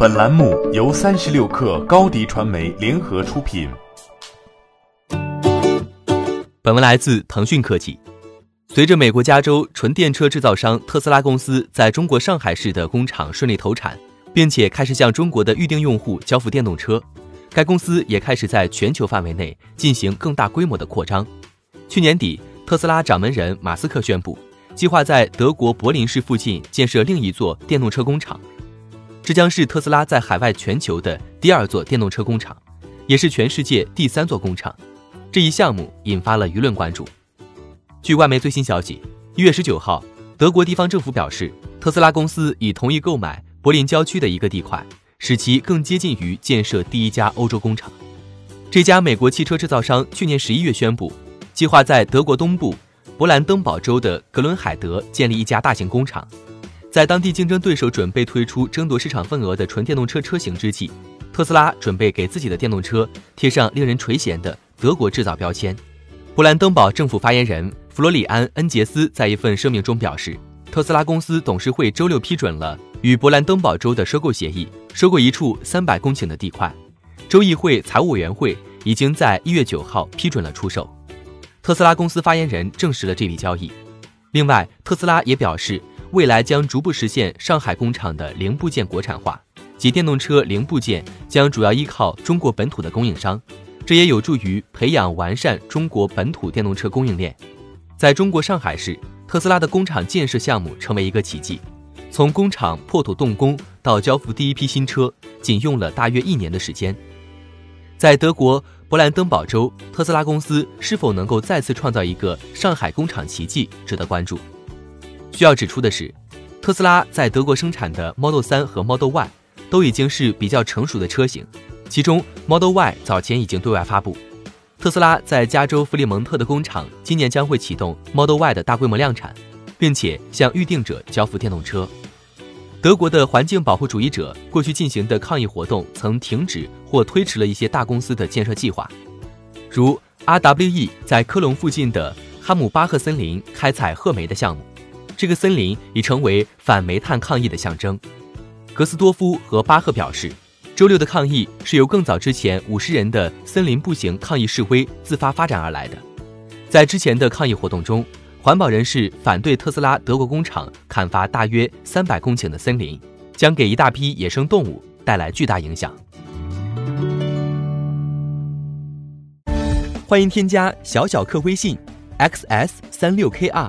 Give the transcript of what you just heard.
本栏目由三十六克高低传媒联合出品。本文来自腾讯科技。随着美国加州纯电车制造商特斯拉公司在中国上海市的工厂顺利投产，并且开始向中国的预定用户交付电动车，该公司也开始在全球范围内进行更大规模的扩张。去年底，特斯拉掌门人马斯克宣布，计划在德国柏林市附近建设另一座电动车工厂，这将是特斯拉在海外全球的第二座电动车工厂，也是全世界第三座工厂。这一项目引发了舆论关注。据外媒最新消息，一月十九号，德国地方政府表示，特斯拉公司已同意购买柏林郊区的一个地块，使其更接近于建设第一家欧洲工厂。这家美国汽车制造商去年十一月宣布，计划在德国东部勃兰登堡州的格伦海德建立一家大型工厂。在当地竞争对手准备推出争夺市场份额的纯电动车车型之际，特斯拉准备给自己的电动车贴上令人垂涎的德国制造标签。勃兰登堡政府发言人。弗罗里安·恩杰斯在一份声明中表示，特斯拉公司董事会周六批准了与勃兰登堡州的收购协议，收购一处三百公顷的地块。州议会财务委员会已经在一月九号批准了出售。特斯拉公司发言人证实了这笔交易。另外，特斯拉也表示，未来将逐步实现上海工厂的零部件国产化，即电动车零部件将主要依靠中国本土的供应商，这也有助于培养完善中国本土电动车供应链。在中国上海市，特斯拉的工厂建设项目成为一个奇迹。从工厂破土动工到交付第一批新车，仅用了大约一年的时间。在德国勃兰登堡州，特斯拉公司是否能够再次创造一个上海工厂奇迹，值得关注。需要指出的是，特斯拉在德国生产的 Model 3和 Model Y 都已经是比较成熟的车型，其中 Model Y 早前已经对外发布。特斯拉在加州弗里蒙特的工厂今年将会启动 Model Y 的大规模量产，并且向预定者交付电动车。德国的环境保护主义者过去进行的抗议活动曾停止或推迟了一些大公司的建设计划，如 RWE 在科隆附近的哈姆巴赫森林开采褐煤的项目，这个森林已成为反煤炭抗议的象征。格斯多夫和巴赫表示。周六的抗议是由更早之前五十人的森林步行抗议示威自发发展而来的。在之前的抗议活动中，环保人士反对特斯拉德国工厂砍伐大约三百公顷的森林，将给一大批野生动物带来巨大影响。欢迎添加小小客微信，xs 三六 kr，